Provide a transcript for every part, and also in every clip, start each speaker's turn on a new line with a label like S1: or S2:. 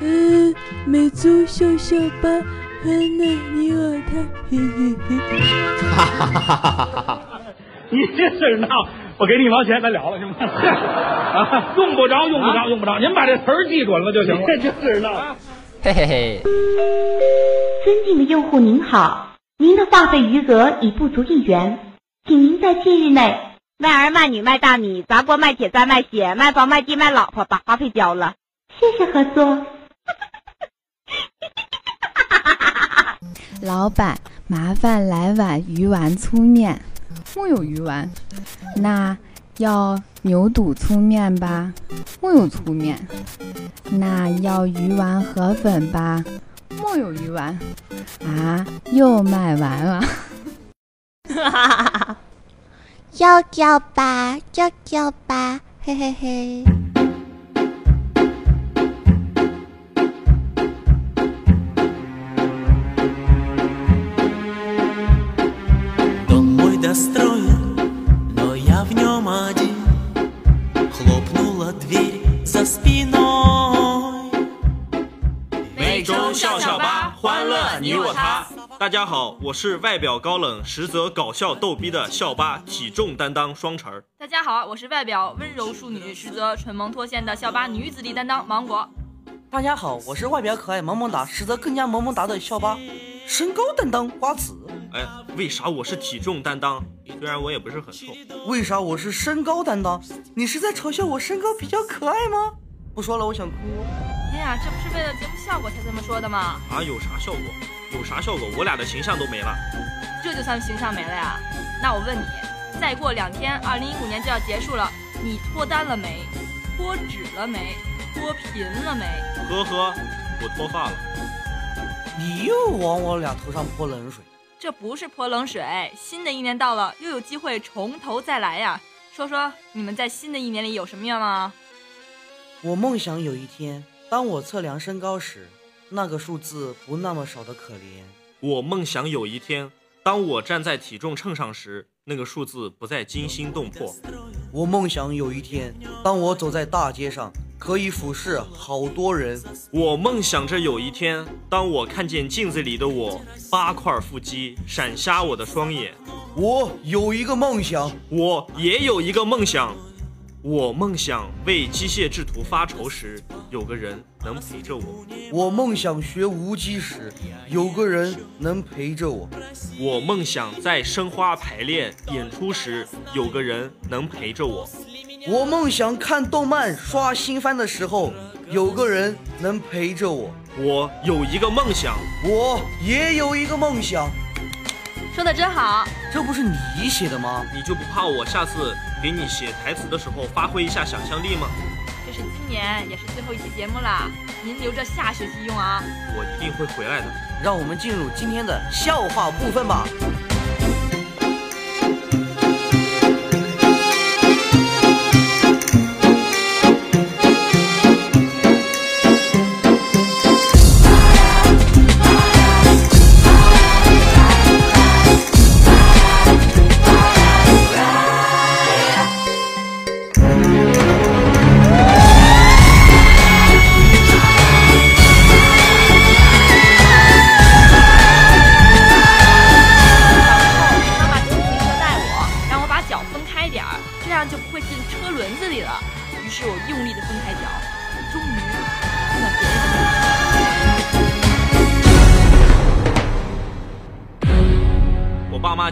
S1: 嗯，美足秀秀吧，温暖你我他，嘿嘿嘿。哈哈哈哈
S2: 哈哈哈！你这事闹，我给你一毛钱，咱了了行吗？啊，用不着，用不着，用不着，您把这词儿记准了就行了。这事闹，嘿嘿嘿。
S3: 尊敬的用户您好，您的话费余额已不足一元，请您在近日内卖儿卖女卖大米砸锅卖铁再卖血卖房卖地卖老婆把话费交了，谢谢合作。
S4: 老板，麻烦来碗鱼丸粗面。木有鱼丸，那要牛肚粗面吧？木有粗面，那要鱼丸河粉吧？木有鱼丸。啊，又卖完了。哈哈哈
S5: 哈哈哈哈哈要叫吧，要叫吧，嘿嘿嘿。
S6: 大家好，我是外表高冷，实则搞笑逗逼的校巴体重担当双晨儿。
S7: 大家好，我是外表温柔淑女，实则蠢萌脱线的校巴女子力担当芒果。
S8: 大家好，我是外表可爱萌萌哒，实则更加萌萌哒的校巴身高担当瓜子。
S6: 哎，为啥我是体重担当？虽然我也不是很瘦。
S8: 为啥我是身高担当？你是在嘲笑我身高比较可爱吗？不说了，我想哭。
S7: 哎呀，这不是为了节目效果才这么说的吗？
S6: 啊，有啥效果？有啥效果？我俩的形象都没了，
S7: 这就算形象没了呀？那我问你，再过两天，二零一五年就要结束了，你脱单了没？脱脂了没？脱贫了没？
S6: 呵呵，我脱发了。
S8: 你又往我俩头上泼冷水？
S7: 这不是泼冷水，新的一年到了，又有机会从头再来呀。说说你们在新的一年里有什么愿望啊？
S8: 我梦想有一天，当我测量身高时。那个数字不那么少的可怜。
S6: 我梦想有一天，当我站在体重秤上时，那个数字不再惊心动魄。
S8: 我梦想有一天，当我走在大街上，可以俯视好多人。
S6: 我梦想着有一天，当我看见镜子里的我，八块腹肌闪瞎我的双眼。
S8: 我有一个梦想，
S6: 我也有一个梦想。我梦想为机械制图发愁时，有个人能陪着我；
S8: 我梦想学无机时，有个人能陪着我；
S6: 我梦想在生花排练演出时，有个人能陪着我；
S8: 我梦想看动漫刷新番的时候，有个人能陪着我。
S6: 我有一个梦想，
S8: 我也有一个梦想。
S7: 说的真好，
S8: 这不是你写的吗？
S6: 你就不怕我下次给你写台词的时候发挥一下想象力吗？
S7: 这是今年也是最后一期节目了，您留着下学期用啊。
S6: 我一定会回来的。
S8: 让我们进入今天的笑话部分吧。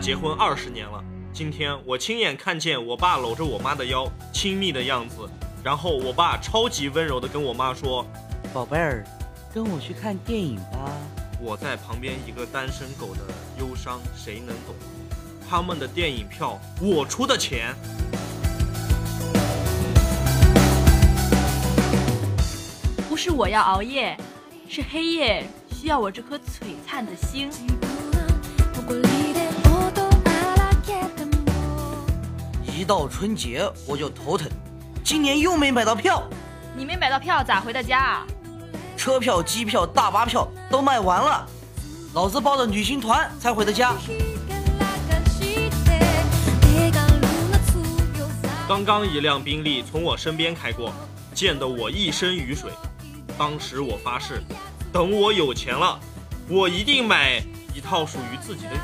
S6: 结婚二十年了，今天我亲眼看见我爸搂着我妈的腰，亲密的样子。然后我爸超级温柔的跟我妈说：“
S8: 宝贝儿，跟我去看电影吧。”
S6: 我在旁边一个单身狗的忧伤，谁能懂？他们的电影票我出的钱，
S7: 不是我要熬夜，是黑夜需要我这颗璀璨的星。
S8: 一到春节我就头疼，今年又没买到票。
S7: 你没买到票咋回的家啊？
S8: 车票、机票、大巴票都卖完了，老子报的旅行团才回的家。
S6: 刚刚一辆宾利从我身边开过，溅得我一身雨水。当时我发誓，等我有钱了，我一定买一套属于自己的雨衣。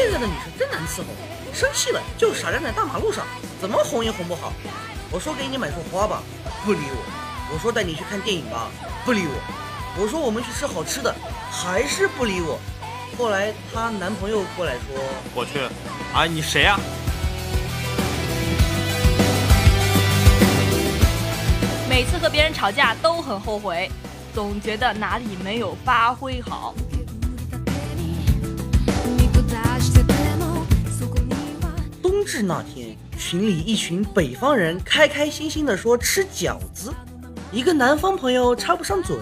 S8: 现在的女生真难伺候，生气了就傻站在大马路上，怎么哄也哄不好。我说给你买束花吧，不理我；我说带你去看电影吧，不理我；我说我们去吃好吃的，还是不理我。后来她男朋友过来说，
S6: 我去，啊，你谁呀、
S7: 每次和别人吵架都很后悔，总觉得哪里没有发挥好。
S8: 至那天，群里一群北方人开开心心的说吃饺子，一个南方朋友插不上嘴，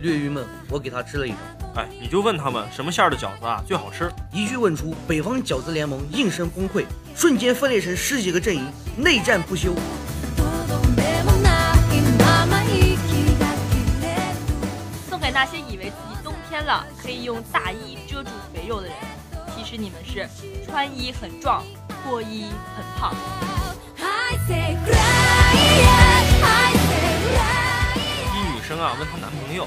S8: 略郁闷，我给他吃了一口。
S6: 哎，你就问他们什么馅儿的饺子啊最好吃？
S8: 一句问出，北方饺子联盟应声崩溃，瞬间分裂成十几个阵营，内战不休。
S7: 送给那些以为自己冬天了可以用大衣遮住肥肉的人，其实你们是穿衣很壮，脱衣很胖。
S6: 一女生啊问她男朋友，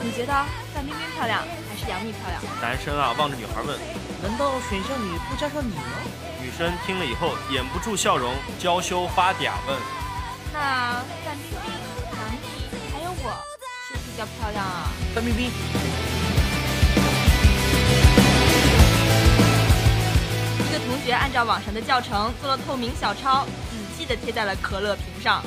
S7: 你觉得范冰冰漂亮还是杨幂漂亮？
S6: 男生啊望着女孩问，
S8: 难道选项里不加上你吗？
S6: 女生听了以后掩不住笑容，娇羞发嗲问，
S7: 那范冰冰、杨幂还有我，谁比较漂亮啊？
S8: 范冰冰，
S7: 同学按照网上的教程做了透明小抄，仔细的贴在了可乐瓶上。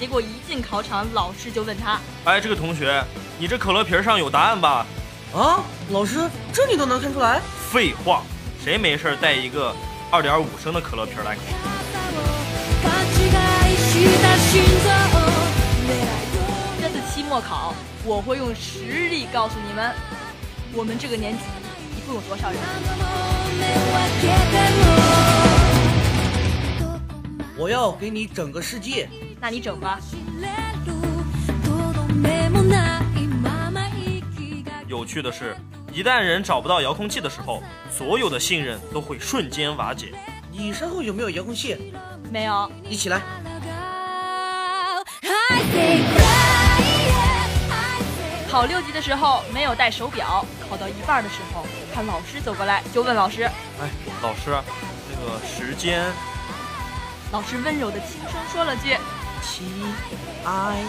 S7: 结果一进考场，老师就问他
S6: 哎，这个同学，你这可乐瓶上有答案吧？
S8: 啊，老师，这你都能看出来？
S6: 废话，谁没事带一个二点五升的可乐瓶来考？
S7: 这次期末考，我会用实力告诉你们，我们这个年级一共有多少人。
S8: 我要给你整个世界。
S7: 那你整吧。
S6: 有趣的是，一旦人找不到遥控器的时候，所有的信任都会瞬间瓦解。
S8: 你身后有没有遥控器？
S7: 没有。
S8: 一起来。
S7: 考六级的时候没有带手表，考到一半的时候，看老师走过来就问老师
S6: 哎，老师，那个时间，：“
S7: 老师温柔的轻声说了句
S8: T I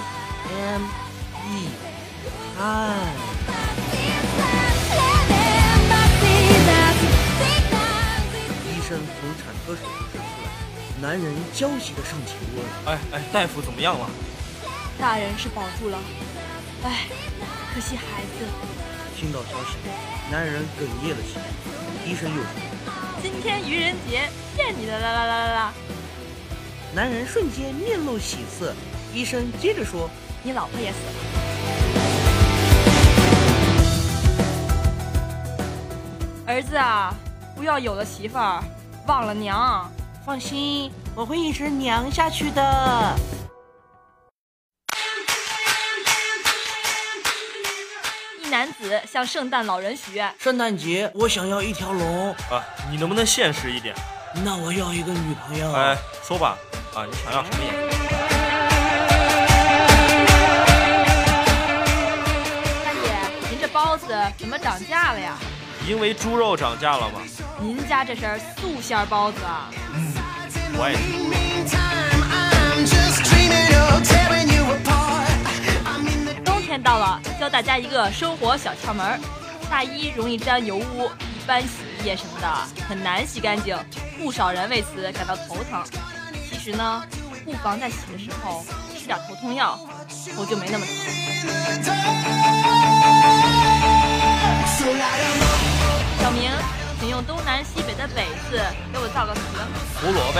S8: M E time。医生从产科手术室出来，男人焦急的上前问
S6: 哎哎，大夫怎么样了？
S7: 大人是保住了，哎，可惜孩子。
S8: 听到消息，男人哽咽了起来。医生又说，
S7: 今天愚人节，骗你的啦啦啦啦啦！
S8: 男人瞬间面露喜色。医生接着说，
S7: 你老婆也死了。儿子啊，不要有了媳妇儿忘了娘。
S8: 放心，我会一直娘下去的。
S7: 子向圣诞老人许愿，
S8: 圣诞节我想要一条龙，
S6: 啊，你能不能现实一点？
S8: 那我要一个女朋友。
S6: 哎，说吧，啊，你想要什么颜色？
S7: 大姐，您这包子怎么涨价了呀？
S6: 因为猪肉涨价了吗？
S7: 您家这是素馅包子啊？
S6: 我也是。
S7: 天到了，教大家一个生活小窍门儿：大衣容易沾油污，一般洗衣液什么的很难洗干净，不少人为此感到头疼。其实呢，不妨在洗的时候吃点头痛药，头就没那么疼。小明，请用东南西北的北字给我造个词。
S6: 胡萝卜，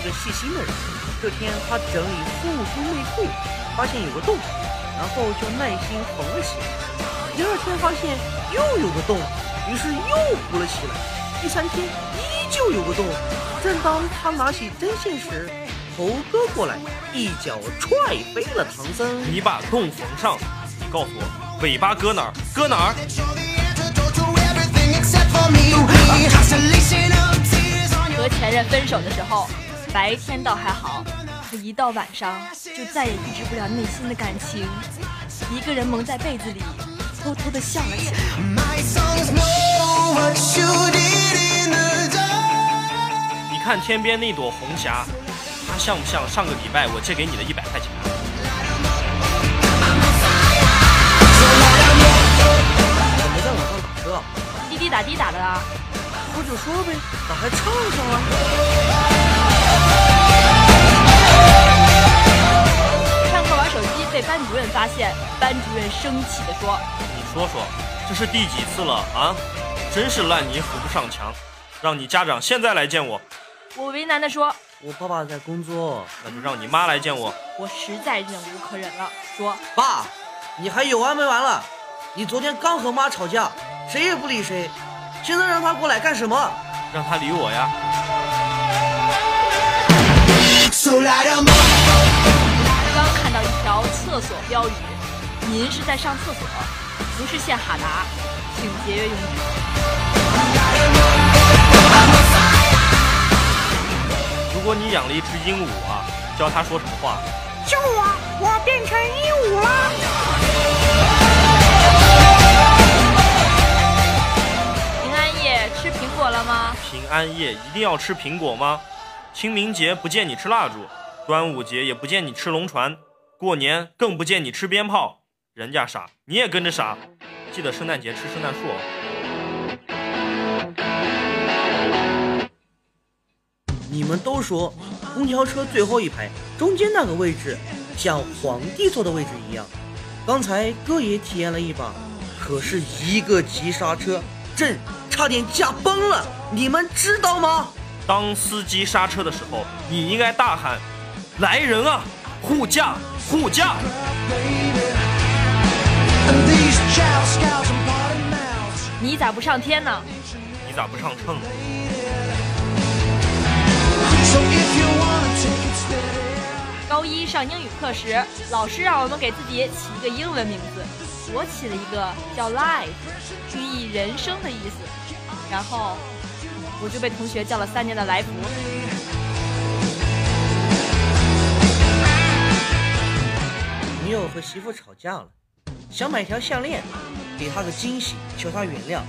S8: 是个细心的人，这天他整理护肤内裤，发现有个洞，然后就耐心缝了起来。第二天发现又有个洞，于是又补了起来。第三天依旧有个洞，正当他拿起针线时，猴哥过来一脚踹飞了唐僧。
S6: 你把洞缝上，你告诉我，尾巴搁哪儿？搁哪儿？
S7: 和前任分手的时候，白天倒还好，可一到晚上就再也抑制不了内心的感情，一个人蒙在被子里，偷偷的笑了起来。
S6: 你看天边那朵红霞，它像不像上个礼拜我借给你的一百块钱？
S8: 我没在网上打车啊？
S7: 滴滴打的打的啊！
S8: 说就说呗，咋还唱上了？
S7: 上被班主任发现，班主任生气地说
S6: 你说说，这是第几次了啊？真是烂泥扶不上墙，让你家长现在来见我，：“
S7: 我为难地说，
S8: 我爸爸在工作。
S6: 那就让你妈来见我。
S7: 我实在忍无可忍了，说
S8: 爸，你还有完没完了？你昨天刚和妈吵架，谁也不理谁，现在让他过来干什么？
S6: 让他理我呀。
S7: 厕所标语，您是在上厕所，不是献哈达，请节约用纸。
S6: 如果你养了一只鹦鹉啊，教它说什么话？
S8: 救我！我变成鹦鹉了！
S7: 平安夜吃苹果了吗？
S6: 平安夜一定要吃苹果吗？清明节不见你吃蜡烛，端午节也不见你吃龙船，过年更不见你吃鞭炮。人家傻，你也跟着傻。记得圣诞节吃圣诞树哦。
S8: 你们都说公交车最后一排中间那个位置像皇帝坐的位置一样，刚才哥也体验了一把，可是一个急刹车，朕差点驾崩了，你们知道吗？
S6: 当司机刹车的时候，你应该大喊：“来人啊，护驾，护驾！”
S7: 你咋不上天呢？
S6: 你咋不上秤呢？
S7: 高一上英语课时，老师让我们给自己起一个英文名字，我起了一个叫 Life，寓意人生的意思。然后我就被同学叫了三年的来福。
S8: 友和媳妇吵架了，想买条项链给她个惊喜，求她原谅，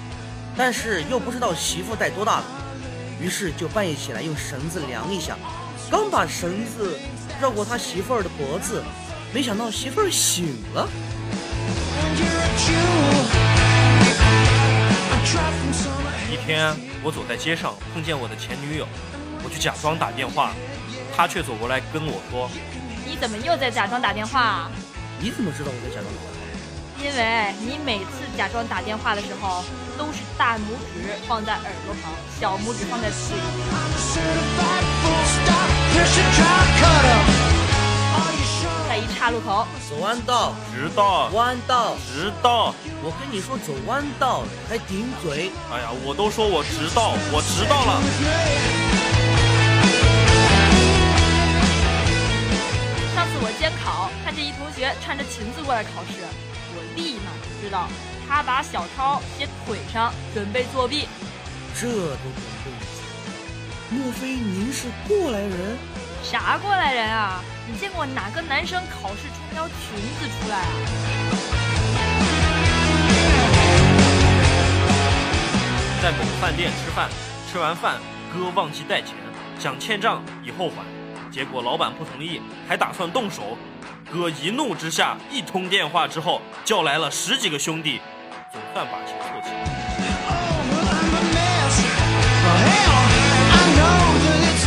S8: 但是又不知道媳妇戴多大了，于是就半夜起来用绳子量一下，刚把绳子绕过他媳妇儿的脖子，没想到媳妇儿醒了。
S6: 一天，我走在街上碰见我的前女友，我就假装打电话，她却走过来跟我说
S7: 你怎么又在假装打电话啊？
S8: 你怎么知道我在假装打电话？
S7: 因为你每次假装打电话的时候，都是大拇指放在耳朵旁，小拇指放在嘴里。在一岔路口，
S8: 走弯道，
S6: 直道，
S8: 弯道，
S6: 直道。
S8: 我跟你说走弯道，你还顶嘴。
S6: 哎呀，我都说我直道，我直到了。
S7: 我监考，看见一同学穿着裙子过来考试，我立马就知道他把小抄写腿上，准备作弊。
S8: 这都不对，莫非您是过来人？
S7: 啥过来人啊？你见过哪个男生考试穿条裙子出来啊？
S6: 在某个饭店吃饭，吃完饭哥忘记带钱，想欠账以后还，结果老板不同意，还打算动手。哥一怒之下，一通电话之后叫来了十几个兄弟，总算把钱凑齐。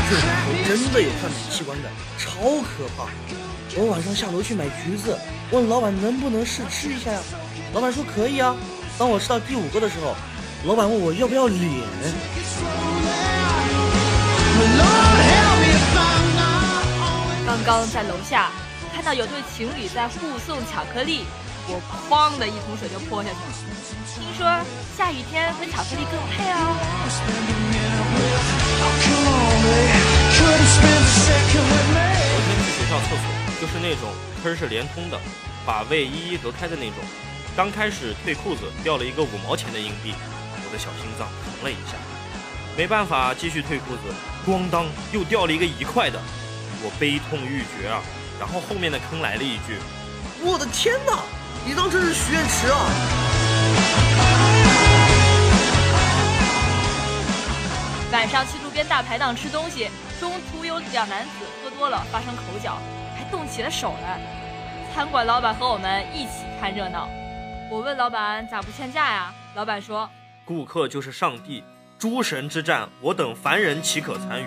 S8: 这里头真的有贩卖器官的，超可怕！我晚上下楼去买橘子，问老板能不能试吃一下呀？老板说可以啊。当我吃到第五个的时候，老板问我要不要脸。
S7: 刚刚在楼下看到有对情侣在互送巧克力，我哐的一桶水就泼下去了。听说下雨天和巧克力更配哦。
S6: 昨天去学校厕所，就是那种喷是连通的，把胃一一隔开的那种。刚开始退裤子掉了一个五毛钱的硬币，我的小心脏疼了一下。没办法，继续退裤子，咣当又掉了一个一块的，我悲痛欲绝啊！然后后面的坑来了一句：“
S8: 我的天哪，你当这是许愿池啊！”
S7: 晚上去路边大排档吃东西，中途有两男子喝多了发生口角，还动起了手来。餐馆老板和我们一起看热闹。我问老板咋不劝架呀？老板说：“
S6: 顾客就是上帝。”诸神之战，我等凡人岂可参与？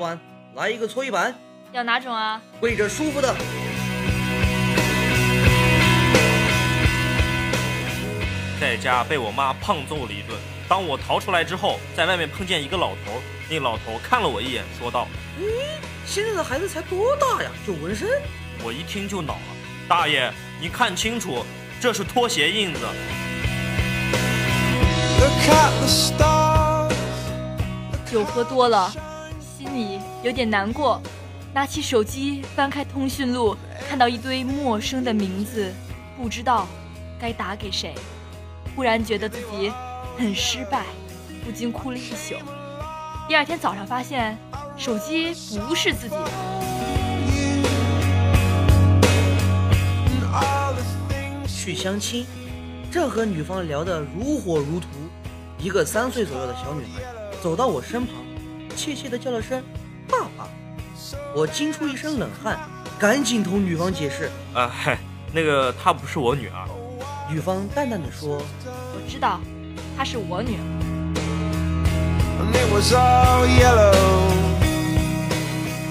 S8: 板，来一个搓衣板。
S7: 要哪种啊？
S8: 跪着舒服的。
S6: 在家被我妈胖揍了一顿。当我逃出来之后，在外面碰见一个老头，那老头看了我一眼，说道：“
S8: 咦，现在的孩子才多大呀，就纹身？”
S6: 我一听就恼了，大爷，你看清楚。这是拖鞋印子。
S7: 酒喝多了，心里有点难过，拿起手机翻开通讯录，看到一堆陌生的名字，不知道该打给谁，忽然觉得自己很失败，不禁哭了一宿。第二天早上发现手机不是自己的。
S8: 去相亲，正和女方聊得如火如荼，一个三岁左右的小女孩走到我身旁，怯怯地叫了声“爸爸”，我惊出一身冷汗，赶紧同女方解释：“
S6: 啊嗨，那个她不是我女儿。”
S8: 女方淡淡的说：“
S7: 我知道，她是我女儿。”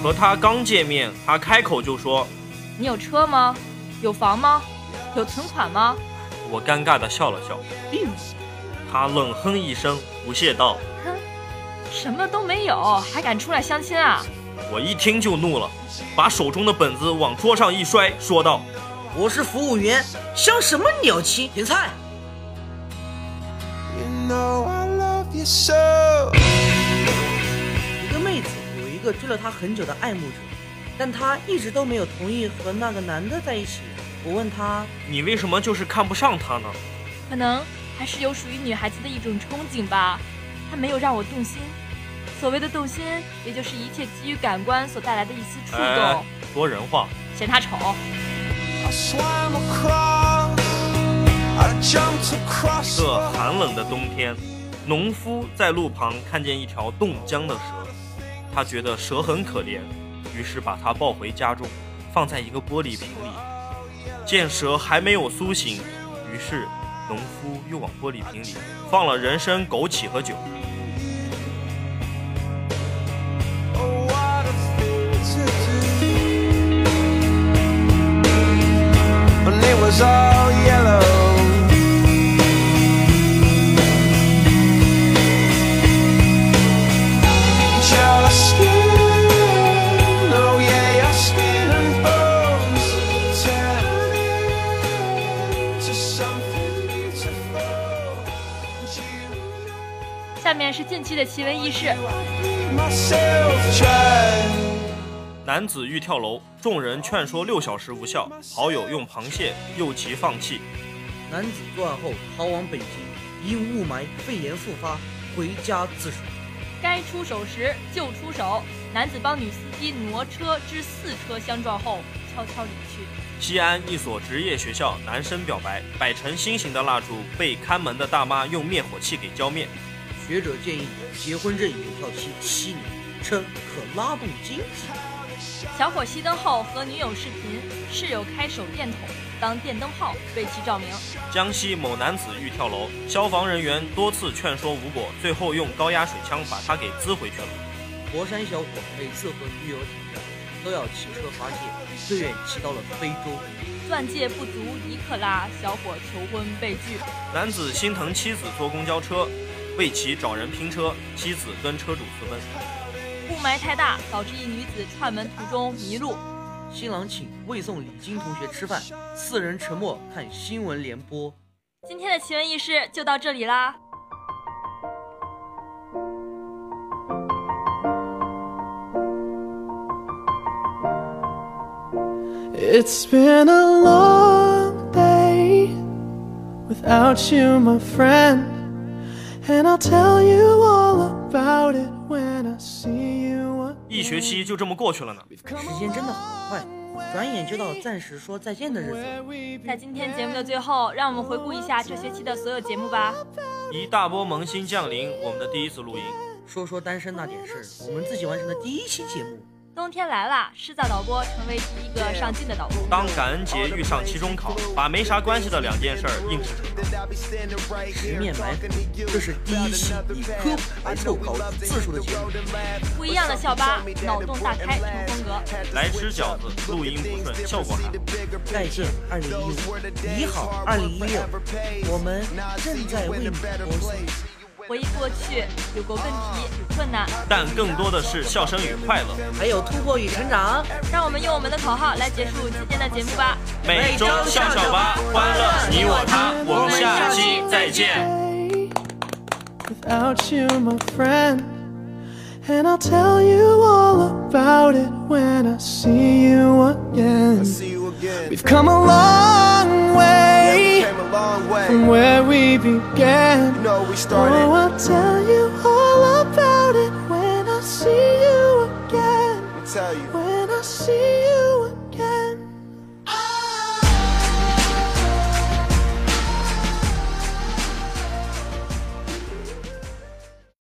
S6: 和她刚见面，她开口就说：“
S7: 你有车吗？有房吗？”有存款吗？
S6: 我尴尬的笑了笑，
S8: 并
S6: 他冷哼一声，不屑道：“
S7: 哼，什么都没有，还敢出来相亲啊？”
S6: 我一听就怒了，把手中的本子往桌上一摔，说道：“
S8: 我是服务员，相什么鸟亲？点菜。”一个妹子有一个追了她很久的爱慕者，但她一直都没有同意和那个男的在一起。我问她：“
S6: 你为什么就是看不上他呢？”
S7: 可能还是有属于女孩子的一种憧憬吧。他没有让我动心。所谓的动心，也就是一切基于感官所带来的一丝触动。
S6: 说人话。
S7: 嫌他丑。
S6: 这寒冷的冬天，农夫在路旁看见一条冻僵的蛇，他觉得蛇很可怜，于是把它抱回家中，放在一个玻璃瓶里。见蛇还没有苏醒，于是农夫又往玻璃瓶里放了人参、枸杞和酒。
S7: 下面是近期的奇闻异事。
S6: 男子欲跳楼，众人劝说六小时无效，好友用螃蟹诱其放弃。
S8: 男子作案后逃往北京，因雾霾肺炎复发，回家自首。
S7: 该出手时就出手，男子帮女司机挪车至四车相撞后悄悄离去。
S6: 西安一所职业学校，男生表白，摆成心形的蜡烛被看门的大妈用灭火器给浇灭。
S8: 学者建议结婚证有效期七年，称可拉动经济。
S7: 小伙熄灯后和女友视频，室友开手电筒当电灯泡为其照明。
S6: 江西某男子欲跳楼，消防人员多次劝说无果，最后用高压水枪把他给滋回去了。
S8: 佛山小伙每次和女友吵架都要骑车发泄，最远骑到了非洲。
S7: 钻戒不足一克拉，小伙求婚被拒。
S6: 男子心疼妻子坐公交车。为其找人拼车，妻子跟车主私奔。
S7: 雾霾太大，导致一女子串门途中迷路。
S8: 新郎请未送礼金同学吃饭，四人沉默看新闻联播。
S7: 今天的奇闻异事就到这里啦。
S1: It's been a long day without you, my friend. And I'll tell you all about it when I see you
S6: 一学期就这么过去了呢。
S8: 时间真的好快，转眼就到暂时说再见的日子。
S7: 在今天节目的最后，让我们回顾一下这学期的所有节目吧。
S6: 一大波萌新降临，我们的第一次录音。
S8: 说说单身那点事，我们自己完成的第一期节目。
S7: 冬天来了，师大导播成为第一个上镜的导播。
S6: 当感恩节遇上期中考，把没啥关系的两件事硬是成了。
S8: 十面埋伏，这是第一期以科普来凑考字数的节目。
S7: 不一样的校巴，脑洞大开成风格。
S6: 来吃饺子，录音不顺，效果还好。
S8: 再见，二零一五，你好，二零一六，我们正在为你播送。
S7: 回忆过去，有过问题与困难，
S6: 但更多的是笑声与快乐，
S8: 还有突破与成长。
S7: 让我们用我们的口号来结束今天的节目吧。
S6: 每周笑笑吧，欢乐你我他，我们下期再见。
S1: Without you, my friend, and I'll tell you all about it when I see you again. We've come a long way from where we began. Oh, I'll tell you all about it when I see you again. When I see you.